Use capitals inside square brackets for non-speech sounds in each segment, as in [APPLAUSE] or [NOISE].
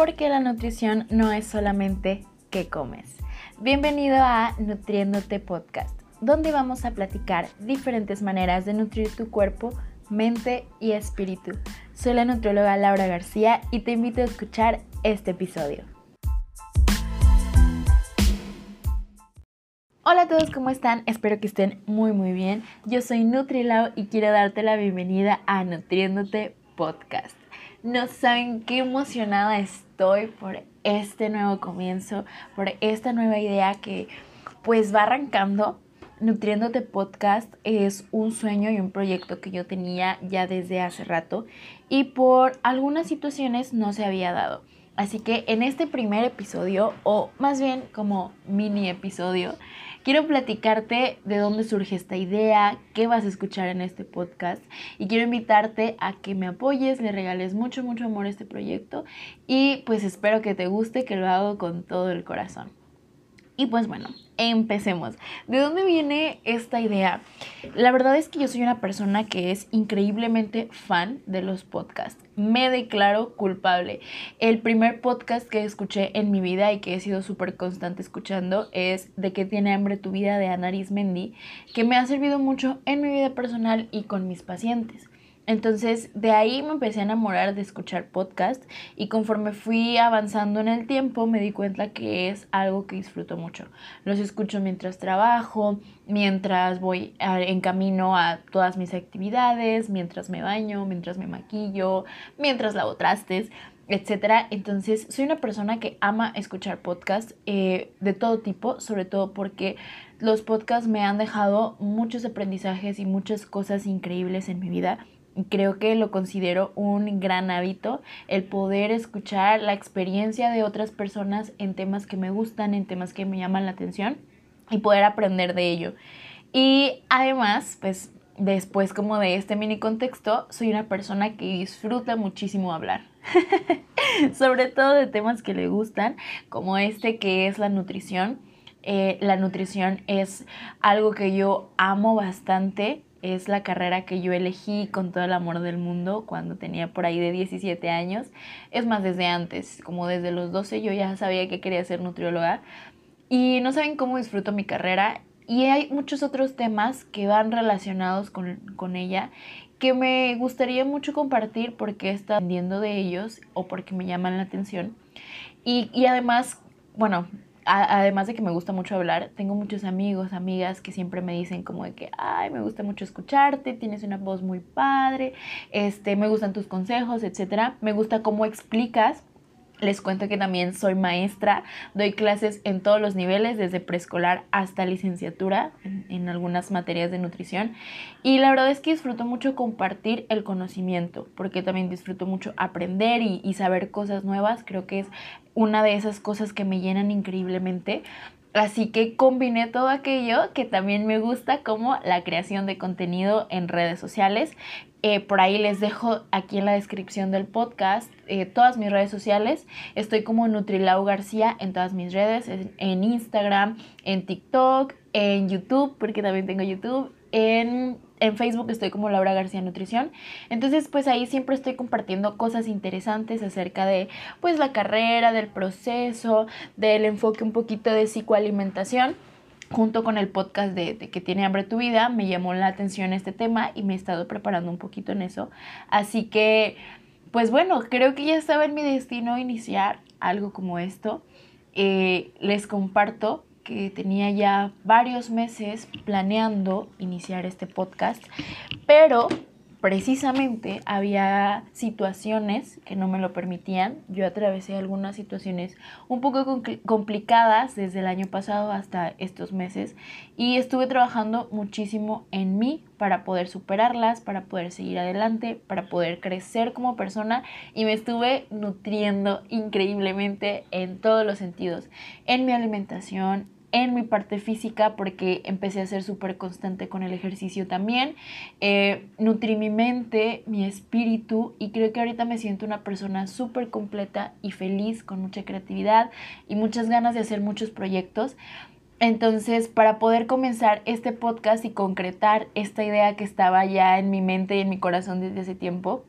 porque la nutrición no es solamente qué comes. Bienvenido a Nutriéndote Podcast, donde vamos a platicar diferentes maneras de nutrir tu cuerpo, mente y espíritu. Soy la nutrióloga Laura García y te invito a escuchar este episodio. Hola a todos, ¿cómo están? Espero que estén muy muy bien. Yo soy Nutrilao y quiero darte la bienvenida a Nutriéndote Podcast. No saben qué emocionada estoy por este nuevo comienzo, por esta nueva idea que pues va arrancando. Nutriéndote Podcast es un sueño y un proyecto que yo tenía ya desde hace rato y por algunas situaciones no se había dado. Así que en este primer episodio, o más bien como mini episodio, Quiero platicarte de dónde surge esta idea, qué vas a escuchar en este podcast y quiero invitarte a que me apoyes, le regales mucho, mucho amor a este proyecto y pues espero que te guste, que lo hago con todo el corazón. Y pues bueno, empecemos. ¿De dónde viene esta idea? La verdad es que yo soy una persona que es increíblemente fan de los podcasts. Me declaro culpable. El primer podcast que escuché en mi vida y que he sido súper constante escuchando es De qué tiene hambre tu vida de Ana Arismendi, que me ha servido mucho en mi vida personal y con mis pacientes. Entonces de ahí me empecé a enamorar de escuchar podcast y conforme fui avanzando en el tiempo me di cuenta que es algo que disfruto mucho. Los escucho mientras trabajo, mientras voy en camino a todas mis actividades, mientras me baño, mientras me maquillo, mientras lavo trastes etcétera. Entonces, soy una persona que ama escuchar podcasts eh, de todo tipo, sobre todo porque los podcasts me han dejado muchos aprendizajes y muchas cosas increíbles en mi vida creo que lo considero un gran hábito el poder escuchar la experiencia de otras personas en temas que me gustan, en temas que me llaman la atención y poder aprender de ello. Y además, pues después como de este mini contexto, soy una persona que disfruta muchísimo hablar. [LAUGHS] Sobre todo de temas que le gustan, como este que es la nutrición. Eh, la nutrición es algo que yo amo bastante es la carrera que yo elegí con todo el amor del mundo cuando tenía por ahí de 17 años. Es más, desde antes, como desde los 12 yo ya sabía que quería ser nutrióloga. Y no saben cómo disfruto mi carrera. Y hay muchos otros temas que van relacionados con, con ella que me gustaría mucho compartir porque está aprendiendo de ellos o porque me llaman la atención. Y, y además, bueno, además de que me gusta mucho hablar, tengo muchos amigos, amigas que siempre me dicen como de que, ay, me gusta mucho escucharte, tienes una voz muy padre, este, me gustan tus consejos, etcétera. Me gusta cómo explicas les cuento que también soy maestra, doy clases en todos los niveles, desde preescolar hasta licenciatura en, algunas materias de nutrición. Y la verdad es que disfruto mucho compartir el conocimiento, porque también disfruto mucho aprender y, y saber cosas nuevas. Creo que es una de esas cosas que me llenan increíblemente. Así que combiné todo aquello que también me gusta como la creación de contenido en redes sociales. Eh, por ahí les dejo aquí en la descripción del podcast eh, todas mis redes sociales. Estoy como Nutrilau García en todas mis redes, en Instagram, en TikTok, en YouTube, porque también tengo YouTube, en en Facebook estoy como Laura García Nutrición. Entonces, pues ahí siempre estoy compartiendo cosas interesantes acerca de pues la carrera, del proceso, del enfoque un poquito de psicoalimentación. Junto con el podcast de, que tiene hambre tu vida, me llamó la atención este tema y me he estado preparando un poquito en eso. Así que, pues bueno, creo que ya estaba en mi destino iniciar algo como esto. Eh, les comparto que tenía ya varios meses planeando iniciar este podcast, pero precisamente había situaciones que no me lo permitían. Yo atravesé algunas situaciones un poco complicadas desde el año pasado hasta estos meses y estuve trabajando muchísimo en mí para poder superarlas, para poder seguir adelante, para poder crecer como persona y me estuve nutriendo increíblemente en todos los sentidos, en mi alimentación, en mi parte física porque empecé a ser súper constante con el ejercicio también. Eh, nutrí mi mente, mi espíritu y creo que ahorita me siento una persona súper completa y feliz, con mucha creatividad y muchas ganas de hacer muchos proyectos. Entonces, para poder comenzar este podcast y concretar esta idea que estaba ya en mi mente y en mi corazón desde ese tiempo,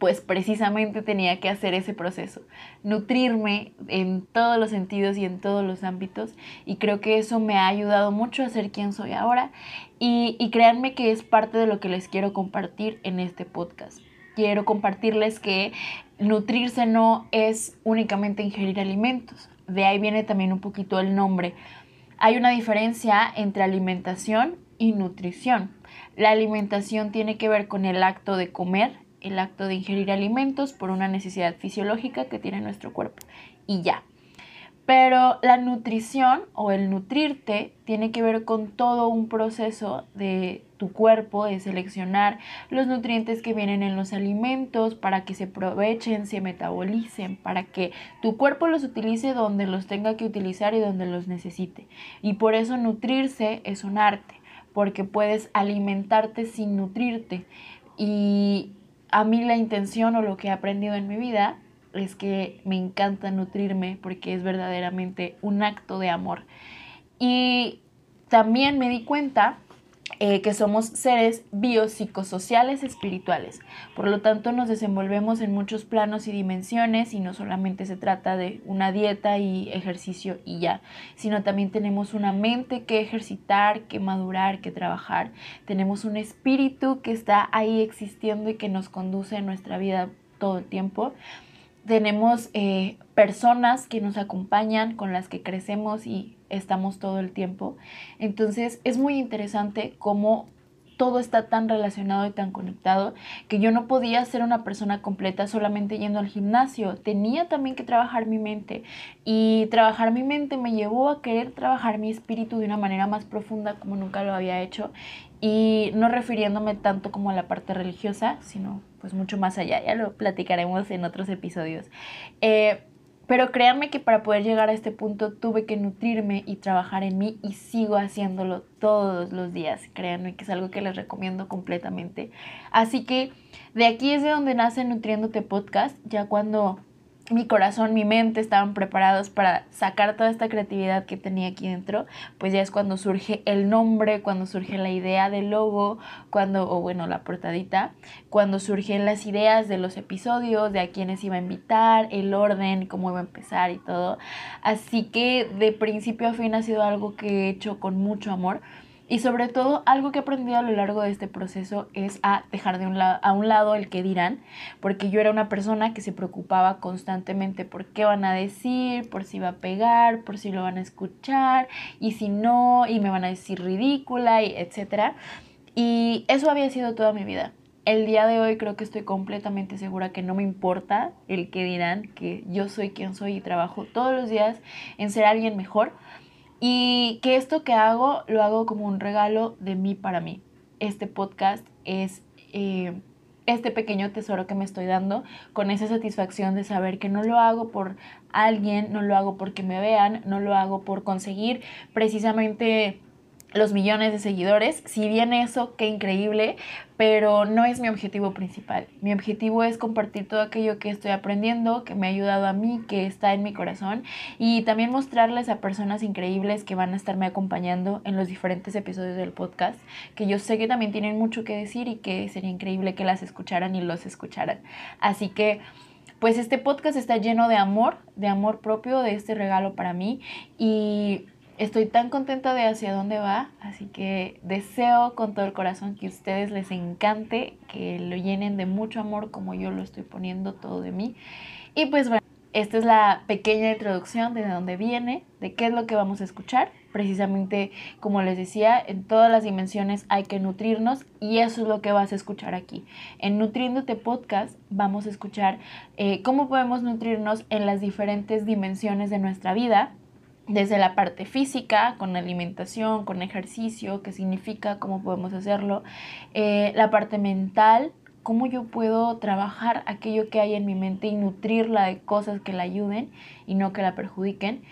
pues precisamente tenía que hacer ese proceso, nutrirme en todos los sentidos y en todos los ámbitos y creo que eso me ha ayudado mucho a ser quien soy ahora y, y créanme que es parte de lo que les quiero compartir en este podcast. Quiero compartirles que nutrirse no es únicamente ingerir alimentos, de ahí viene también un poquito el nombre. Hay una diferencia entre alimentación y nutrición. La alimentación tiene que ver con el acto de comer el acto de ingerir alimentos por una necesidad fisiológica que tiene nuestro cuerpo y ya. Pero la nutrición o el nutrirte tiene que ver con todo un proceso de tu cuerpo, de seleccionar los nutrientes que vienen en los alimentos para que se aprovechen, se metabolicen, para que tu cuerpo los utilice donde los tenga que utilizar y donde los necesite. Y por eso nutrirse es un arte, porque puedes alimentarte sin nutrirte. Y a mí la intención o lo que he aprendido en mi vida es que me encanta nutrirme porque es verdaderamente un acto de amor. Y también me di cuenta eh, que somos seres biopsicosociales espirituales. Por lo tanto, nos desenvolvemos en muchos planos y dimensiones y no solamente se trata de una dieta y ejercicio y ya, sino también tenemos una mente que ejercitar, que madurar, que trabajar. Tenemos un espíritu que está ahí existiendo y que nos conduce en nuestra vida todo el tiempo tenemos eh, personas que nos acompañan, con las que crecemos y estamos todo el tiempo. Entonces es muy interesante cómo todo está tan relacionado y tan conectado que yo no podía ser una persona completa solamente yendo al gimnasio. Tenía también que trabajar mi mente y trabajar mi mente me llevó a querer trabajar mi espíritu de una manera más profunda como nunca lo había hecho y no refiriéndome tanto como a la parte religiosa, sino pues mucho más allá. Ya lo platicaremos en otros episodios. Eh, pero créanme que para poder llegar a este punto tuve que nutrirme y trabajar en mí y sigo haciéndolo todos los días. Créanme que es algo que les recomiendo completamente. Así que de aquí es de donde nace Nutriéndote Podcast, ya cuando mi corazón, mi mente estaban preparados para sacar toda esta creatividad que tenía aquí dentro, pues ya es cuando surge el nombre, cuando surge la idea del logo, cuando, o bueno, la portadita, cuando surgen las ideas de los episodios, de a quiénes iba a invitar, el orden, cómo iba a empezar y todo. Así que de principio a fin ha sido algo que he hecho con mucho amor y sobre todo, algo que he aprendido a lo largo de este proceso es a dejar de un a un lado el que dirán, porque yo era una persona que se preocupaba constantemente por qué van a decir, por si va a pegar, por si lo van a escuchar, y si no, y me van a decir ridícula, y etc. Y eso había sido toda mi vida. El día de hoy creo que estoy completamente segura que no me importa el que dirán, que yo soy quien soy y trabajo todos los días en ser alguien mejor y que esto que hago lo hago como un regalo de mí para mí. Este podcast es eh, este pequeño tesoro que me estoy dando con esa satisfacción de saber que no lo hago por alguien, no lo hago porque me vean, no lo hago por conseguir precisamente los millones de seguidores. Si bien eso, qué increíble, pero no es mi objetivo principal. Mi objetivo es compartir todo aquello que estoy aprendiendo, que me ha ayudado a mí, que está en mi corazón y también mostrarles a personas increíbles que van a estarme acompañando en los diferentes episodios del podcast, que yo sé que también tienen mucho que decir y que sería increíble que las escucharan y los escucharan. Así que pues este podcast está lleno de amor, de amor propio, de este regalo para mí y Estoy tan contenta de hacia dónde va, así que deseo con todo el corazón que a ustedes les encante, que lo llenen de mucho amor como yo lo estoy poniendo todo de mí. Y pues bueno, esta es la pequeña introducción de dónde viene, de qué es lo que vamos a escuchar. Precisamente, como les decía, en todas las dimensiones hay que nutrirnos y eso es lo que vas a escuchar aquí. En Nutriéndote Podcast vamos a escuchar eh, cómo podemos nutrirnos en las diferentes dimensiones de nuestra vida desde la parte física, con alimentación, con ejercicio, qué significa, cómo podemos hacerlo, eh, la parte mental, cómo yo puedo trabajar aquello que hay en mi mente y nutrirla de cosas que la ayuden y no que la perjudiquen.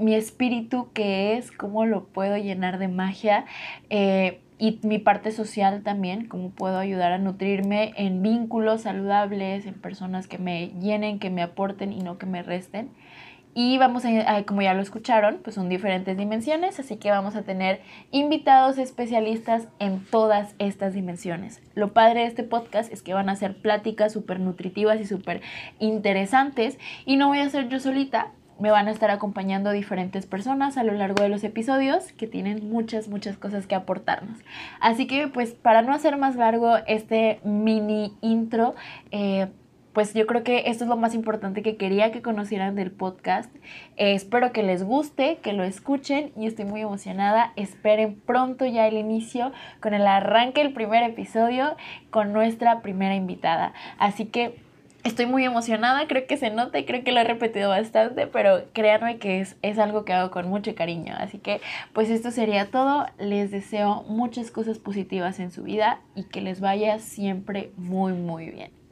Mi espíritu, que es, cómo lo puedo llenar de magia. Eh, y mi parte social también, cómo puedo ayudar a nutrirme en vínculos saludables, en personas que me llenen, que me aporten y no que me resten Y vamos a, como ya lo escucharon, pues son diferentes dimensiones, así que vamos a tener invitados especialistas en todas estas dimensiones. Lo padre de este podcast es que van a ser pláticas súper nutritivas y súper interesantes y no voy a ser yo solita, me van a estar acompañando diferentes personas a lo largo de los episodios que tienen muchas, muchas cosas que aportarnos. Así que pues para no hacer más largo este mini intro, eh, pues yo creo que esto es lo más importante que quería que conocieran del podcast. Eh, espero que les guste, que lo escuchen y estoy muy emocionada. Esperen pronto ya el inicio con el arranque del primer episodio con nuestra primera invitada. Así que estoy muy emocionada, creo que se nota y creo que lo he repetido bastante, pero créanme que es, es algo que hago con mucho cariño. Así que pues esto sería todo. Les deseo muchas cosas positivas en su vida y que les vaya siempre muy muy bien.